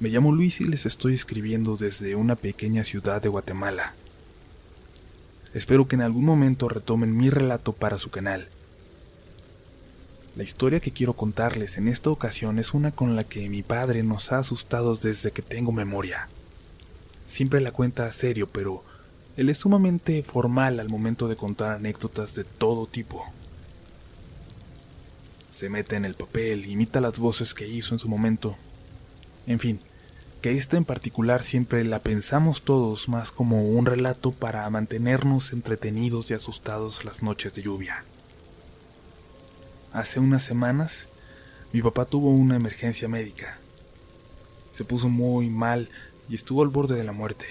Me llamo Luis y les estoy escribiendo desde una pequeña ciudad de Guatemala. Espero que en algún momento retomen mi relato para su canal. La historia que quiero contarles en esta ocasión es una con la que mi padre nos ha asustado desde que tengo memoria. Siempre la cuenta a serio, pero él es sumamente formal al momento de contar anécdotas de todo tipo. Se mete en el papel, imita las voces que hizo en su momento, en fin, que esta en particular siempre la pensamos todos más como un relato para mantenernos entretenidos y asustados las noches de lluvia. Hace unas semanas, mi papá tuvo una emergencia médica. Se puso muy mal y estuvo al borde de la muerte.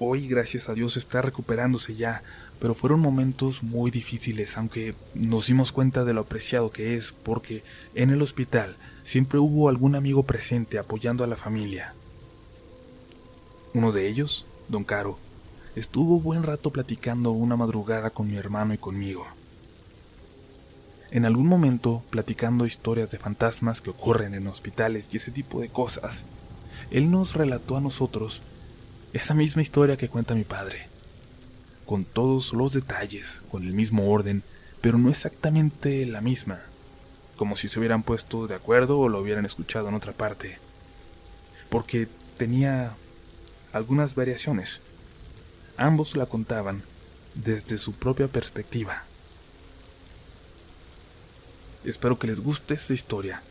Hoy, gracias a Dios, está recuperándose ya, pero fueron momentos muy difíciles, aunque nos dimos cuenta de lo apreciado que es, porque en el hospital siempre hubo algún amigo presente apoyando a la familia. Uno de ellos, don Caro, estuvo buen rato platicando una madrugada con mi hermano y conmigo. En algún momento, platicando historias de fantasmas que ocurren en hospitales y ese tipo de cosas, él nos relató a nosotros esa misma historia que cuenta mi padre, con todos los detalles, con el mismo orden, pero no exactamente la misma, como si se hubieran puesto de acuerdo o lo hubieran escuchado en otra parte, porque tenía algunas variaciones. Ambos la contaban desde su propia perspectiva. Espero que les guste esta historia,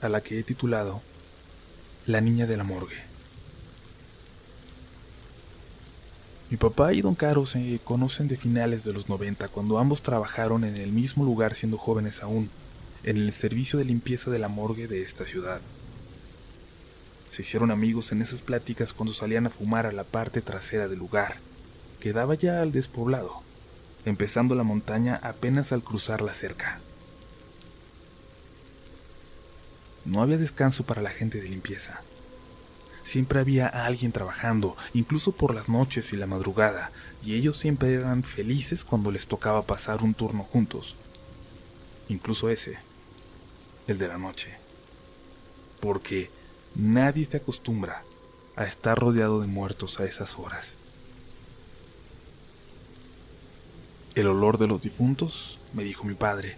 a la que he titulado La niña de la morgue. Mi papá y don Caro se conocen de finales de los 90, cuando ambos trabajaron en el mismo lugar siendo jóvenes aún, en el servicio de limpieza de la morgue de esta ciudad. Se hicieron amigos en esas pláticas cuando salían a fumar a la parte trasera del lugar, que daba ya al despoblado, empezando la montaña apenas al cruzar la cerca. No había descanso para la gente de limpieza. Siempre había alguien trabajando, incluso por las noches y la madrugada, y ellos siempre eran felices cuando les tocaba pasar un turno juntos. Incluso ese, el de la noche. Porque nadie se acostumbra a estar rodeado de muertos a esas horas. El olor de los difuntos, me dijo mi padre,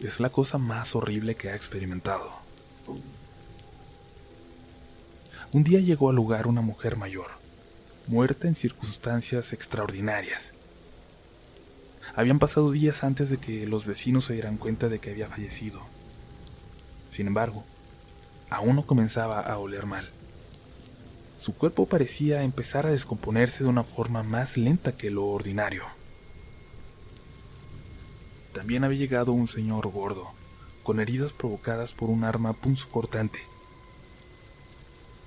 es la cosa más horrible que ha experimentado. Un día llegó al lugar una mujer mayor, muerta en circunstancias extraordinarias. Habían pasado días antes de que los vecinos se dieran cuenta de que había fallecido. Sin embargo, aún no comenzaba a oler mal. Su cuerpo parecía empezar a descomponerse de una forma más lenta que lo ordinario. También había llegado un señor gordo, con heridas provocadas por un arma punzocortante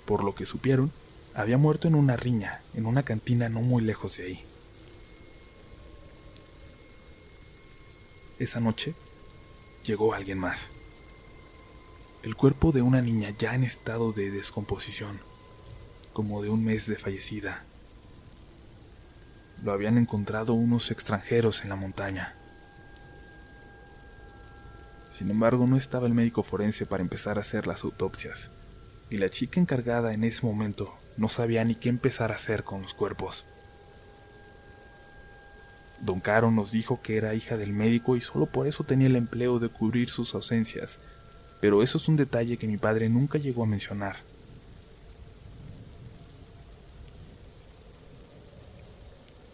por lo que supieron, había muerto en una riña, en una cantina no muy lejos de ahí. Esa noche llegó alguien más. El cuerpo de una niña ya en estado de descomposición, como de un mes de fallecida. Lo habían encontrado unos extranjeros en la montaña. Sin embargo, no estaba el médico forense para empezar a hacer las autopsias y la chica encargada en ese momento no sabía ni qué empezar a hacer con los cuerpos. Don Caro nos dijo que era hija del médico y solo por eso tenía el empleo de cubrir sus ausencias, pero eso es un detalle que mi padre nunca llegó a mencionar.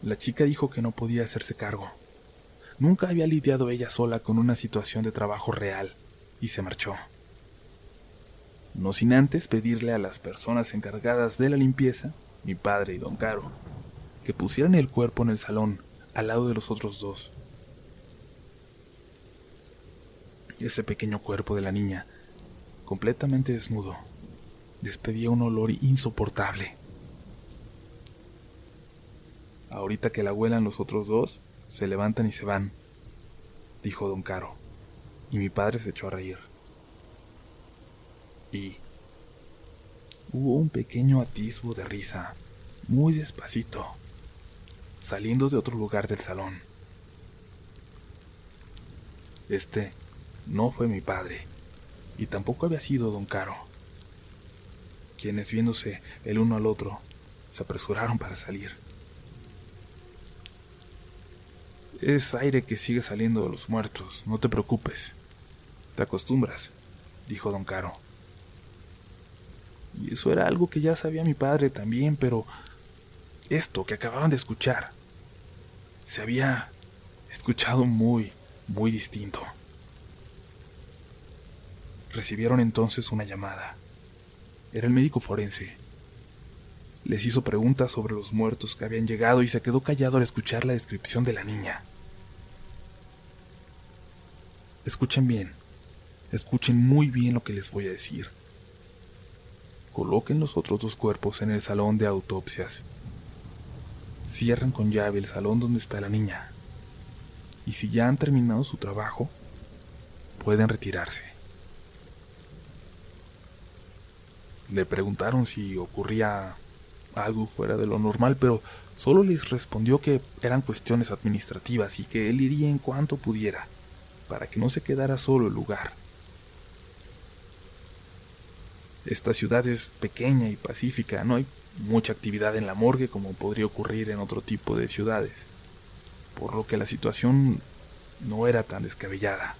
La chica dijo que no podía hacerse cargo. Nunca había lidiado ella sola con una situación de trabajo real y se marchó no sin antes pedirle a las personas encargadas de la limpieza, mi padre y don Caro, que pusieran el cuerpo en el salón al lado de los otros dos. Ese pequeño cuerpo de la niña, completamente desnudo, despedía un olor insoportable. Ahorita que la huelan los otros dos, se levantan y se van, dijo don Caro, y mi padre se echó a reír. Y hubo un pequeño atisbo de risa, muy despacito, saliendo de otro lugar del salón. Este no fue mi padre, y tampoco había sido don Caro, quienes viéndose el uno al otro, se apresuraron para salir. Es aire que sigue saliendo de los muertos, no te preocupes. Te acostumbras, dijo don Caro. Y eso era algo que ya sabía mi padre también, pero esto que acababan de escuchar se había escuchado muy, muy distinto. Recibieron entonces una llamada. Era el médico forense. Les hizo preguntas sobre los muertos que habían llegado y se quedó callado al escuchar la descripción de la niña. Escuchen bien, escuchen muy bien lo que les voy a decir. Coloquen los otros dos cuerpos en el salón de autopsias. Cierren con llave el salón donde está la niña. Y si ya han terminado su trabajo, pueden retirarse. Le preguntaron si ocurría algo fuera de lo normal, pero solo les respondió que eran cuestiones administrativas y que él iría en cuanto pudiera, para que no se quedara solo el lugar. Esta ciudad es pequeña y pacífica, no hay mucha actividad en la morgue como podría ocurrir en otro tipo de ciudades, por lo que la situación no era tan descabellada.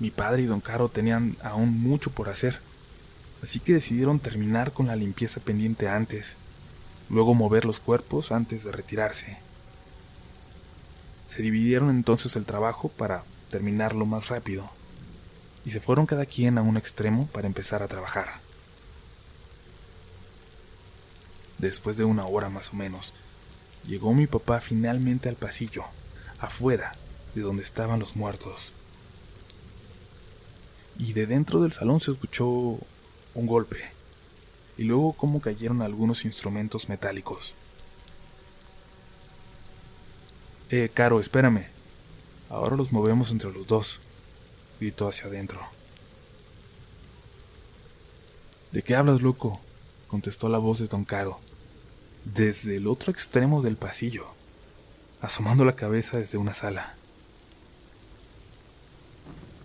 Mi padre y don Caro tenían aún mucho por hacer, así que decidieron terminar con la limpieza pendiente antes, luego mover los cuerpos antes de retirarse. Se dividieron entonces el trabajo para terminarlo más rápido, y se fueron cada quien a un extremo para empezar a trabajar. Después de una hora más o menos, llegó mi papá finalmente al pasillo, afuera de donde estaban los muertos y de dentro del salón se escuchó un golpe, y luego cómo cayeron algunos instrumentos metálicos. Eh, Caro, espérame. Ahora los movemos entre los dos, gritó hacia adentro. ¿De qué hablas, loco? contestó la voz de don Caro, desde el otro extremo del pasillo, asomando la cabeza desde una sala.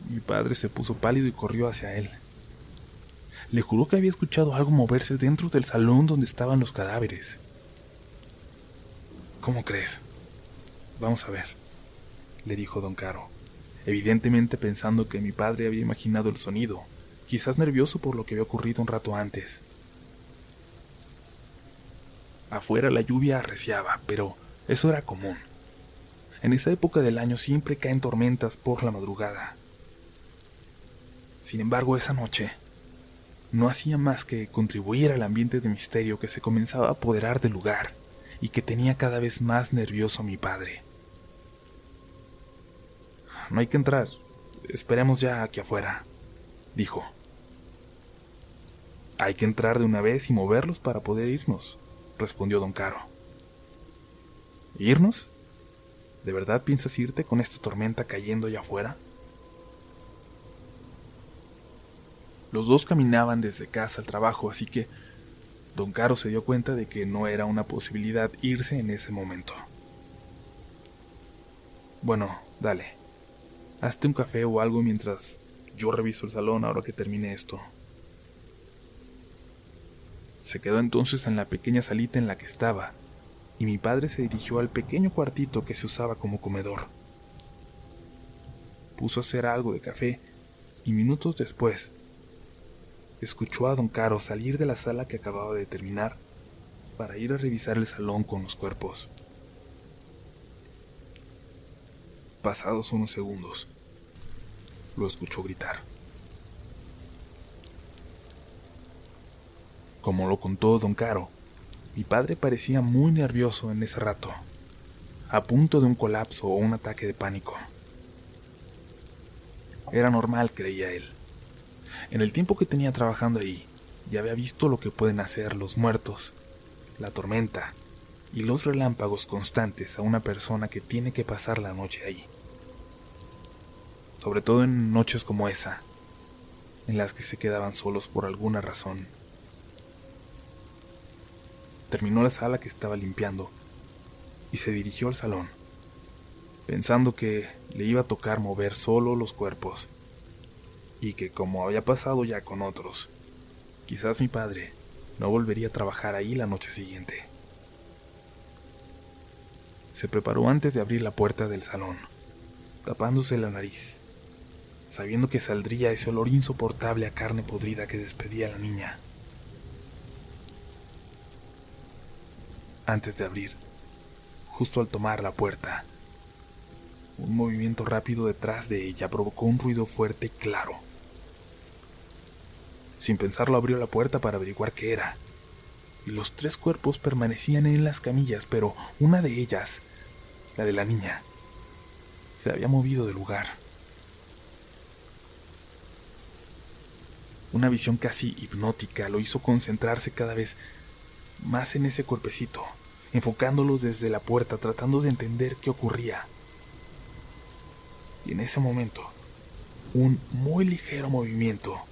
Mi padre se puso pálido y corrió hacia él. Le juró que había escuchado algo moverse dentro del salón donde estaban los cadáveres. ¿Cómo crees? Vamos a ver, le dijo don Caro, evidentemente pensando que mi padre había imaginado el sonido, quizás nervioso por lo que había ocurrido un rato antes. Afuera la lluvia arreciaba, pero eso era común. En esa época del año siempre caen tormentas por la madrugada. Sin embargo, esa noche no hacía más que contribuir al ambiente de misterio que se comenzaba a apoderar del lugar y que tenía cada vez más nervioso mi padre. No hay que entrar, esperemos ya aquí afuera, dijo. Hay que entrar de una vez y moverlos para poder irnos, respondió don Caro. ¿Irnos? ¿De verdad piensas irte con esta tormenta cayendo allá afuera? Los dos caminaban desde casa al trabajo, así que don Caro se dio cuenta de que no era una posibilidad irse en ese momento. Bueno, dale. Hazte un café o algo mientras yo reviso el salón ahora que termine esto. Se quedó entonces en la pequeña salita en la que estaba, y mi padre se dirigió al pequeño cuartito que se usaba como comedor. Puso a hacer algo de café, y minutos después escuchó a don Caro salir de la sala que acababa de terminar para ir a revisar el salón con los cuerpos. Pasados unos segundos, lo escuchó gritar. Como lo contó don Caro, Mi padre parecía muy nervioso en ese rato, a punto de un colapso o un ataque de pánico. Era normal, creía él. En el tiempo que tenía trabajando ahí, ya había visto lo que pueden hacer los muertos, la tormenta y los relámpagos constantes a una persona que tiene que pasar la noche ahí. Sobre todo en noches como esa, en las que se quedaban solos por alguna razón. Terminó la sala que estaba limpiando y se dirigió al salón, pensando que le iba a tocar mover solo los cuerpos y que como había pasado ya con otros, quizás mi padre no volvería a trabajar ahí la noche siguiente. Se preparó antes de abrir la puerta del salón, tapándose la nariz, sabiendo que saldría ese olor insoportable a carne podrida que despedía la niña. Antes de abrir, justo al tomar la puerta, un movimiento rápido detrás de ella provocó un ruido fuerte y claro. Sin pensarlo abrió la puerta para averiguar qué era. Y los tres cuerpos permanecían en las camillas, pero una de ellas, la de la niña, se había movido del lugar. Una visión casi hipnótica lo hizo concentrarse cada vez más en ese cuerpecito, enfocándolos desde la puerta, tratando de entender qué ocurría. Y en ese momento, un muy ligero movimiento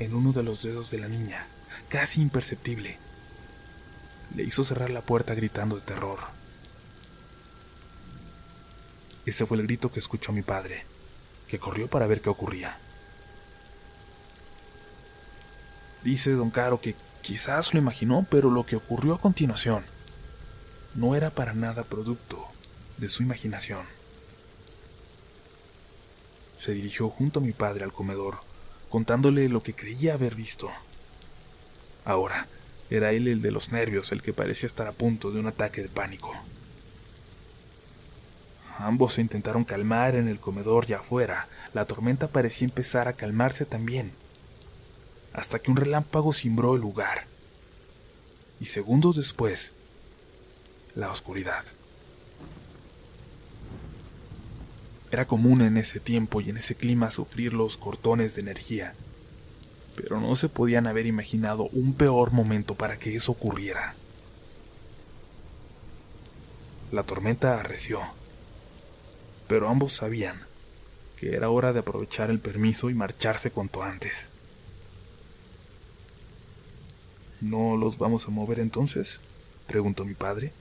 en uno de los dedos de la niña, casi imperceptible, le hizo cerrar la puerta gritando de terror. Ese fue el grito que escuchó mi padre, que corrió para ver qué ocurría. Dice don Caro que quizás lo imaginó, pero lo que ocurrió a continuación no era para nada producto de su imaginación. Se dirigió junto a mi padre al comedor, contándole lo que creía haber visto. Ahora, era él el de los nervios, el que parecía estar a punto de un ataque de pánico. Ambos se intentaron calmar en el comedor y afuera. La tormenta parecía empezar a calmarse también, hasta que un relámpago cimbró el lugar. Y segundos después, la oscuridad. Era común en ese tiempo y en ese clima sufrir los cortones de energía, pero no se podían haber imaginado un peor momento para que eso ocurriera. La tormenta arreció, pero ambos sabían que era hora de aprovechar el permiso y marcharse cuanto antes. ¿No los vamos a mover entonces? preguntó mi padre.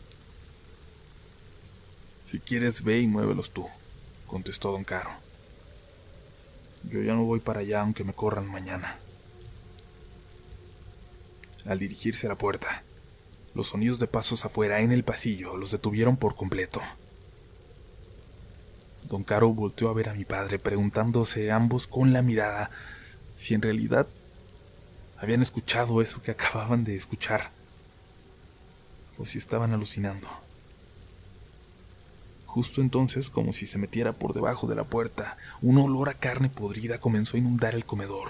Si quieres, ve y muévelos tú contestó don Caro. Yo ya no voy para allá aunque me corran mañana. Al dirigirse a la puerta, los sonidos de pasos afuera en el pasillo los detuvieron por completo. Don Caro volteó a ver a mi padre, preguntándose ambos con la mirada si en realidad habían escuchado eso que acababan de escuchar, o si estaban alucinando. Justo entonces, como si se metiera por debajo de la puerta, un olor a carne podrida comenzó a inundar el comedor.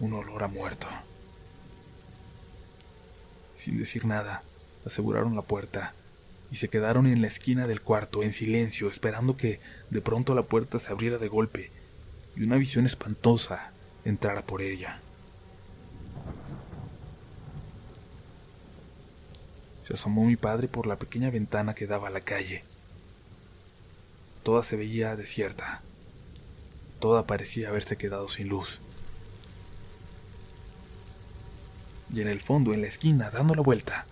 Un olor a muerto. Sin decir nada, aseguraron la puerta y se quedaron en la esquina del cuarto en silencio, esperando que de pronto la puerta se abriera de golpe y una visión espantosa entrara por ella. Se asomó mi padre por la pequeña ventana que daba a la calle. Toda se veía desierta. Toda parecía haberse quedado sin luz. Y en el fondo, en la esquina, dando la vuelta,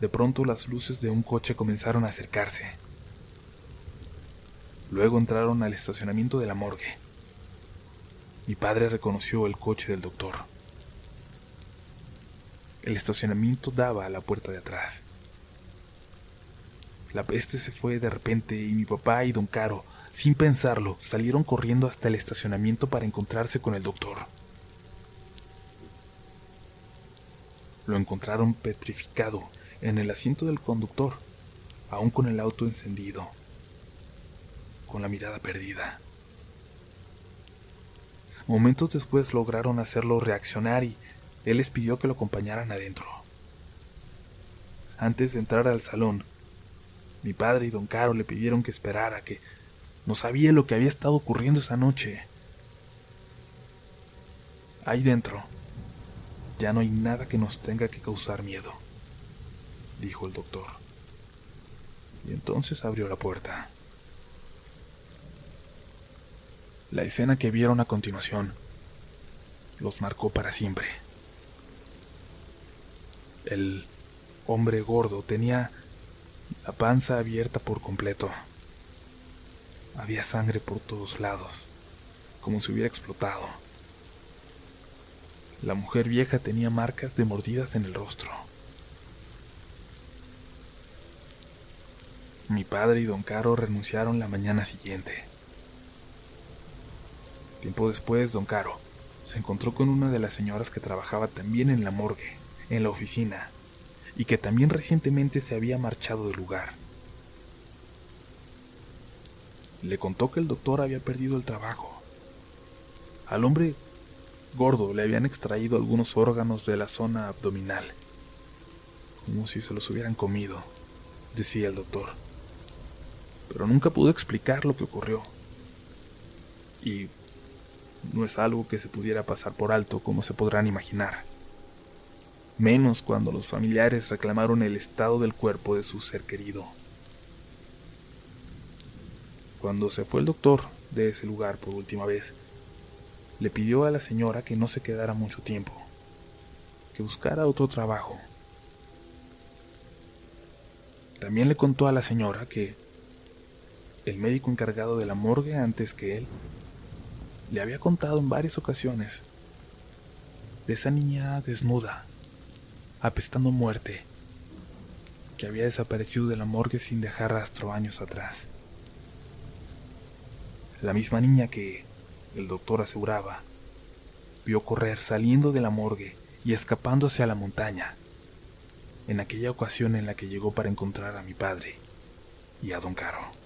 de pronto las luces de un coche comenzaron a acercarse. Luego entraron al estacionamiento de la morgue. Mi padre reconoció el coche del doctor. El estacionamiento daba a la puerta de atrás. La peste se fue de repente y mi papá y don Caro, sin pensarlo, salieron corriendo hasta el estacionamiento para encontrarse con el doctor. Lo encontraron petrificado en el asiento del conductor, aún con el auto encendido, con la mirada perdida. Momentos después lograron hacerlo reaccionar y él les pidió que lo acompañaran adentro. Antes de entrar al salón, mi padre y don Caro le pidieron que esperara, que no sabía lo que había estado ocurriendo esa noche. Ahí dentro, ya no hay nada que nos tenga que causar miedo, dijo el doctor. Y entonces abrió la puerta. La escena que vieron a continuación los marcó para siempre. El hombre gordo tenía la panza abierta por completo. Había sangre por todos lados, como si hubiera explotado. La mujer vieja tenía marcas de mordidas en el rostro. Mi padre y don Caro renunciaron la mañana siguiente. Tiempo después, don Caro se encontró con una de las señoras que trabajaba también en la morgue, en la oficina, y que también recientemente se había marchado del lugar. Le contó que el doctor había perdido el trabajo. Al hombre gordo le habían extraído algunos órganos de la zona abdominal, como si se los hubieran comido, decía el doctor. Pero nunca pudo explicar lo que ocurrió. Y no es algo que se pudiera pasar por alto como se podrán imaginar. Menos cuando los familiares reclamaron el estado del cuerpo de su ser querido. Cuando se fue el doctor de ese lugar por última vez, le pidió a la señora que no se quedara mucho tiempo, que buscara otro trabajo. También le contó a la señora que el médico encargado de la morgue antes que él le había contado en varias ocasiones de esa niña desnuda, apestando muerte, que había desaparecido de la morgue sin dejar rastro años atrás. La misma niña que, el doctor aseguraba, vio correr saliendo de la morgue y escapándose a la montaña, en aquella ocasión en la que llegó para encontrar a mi padre y a don Caro.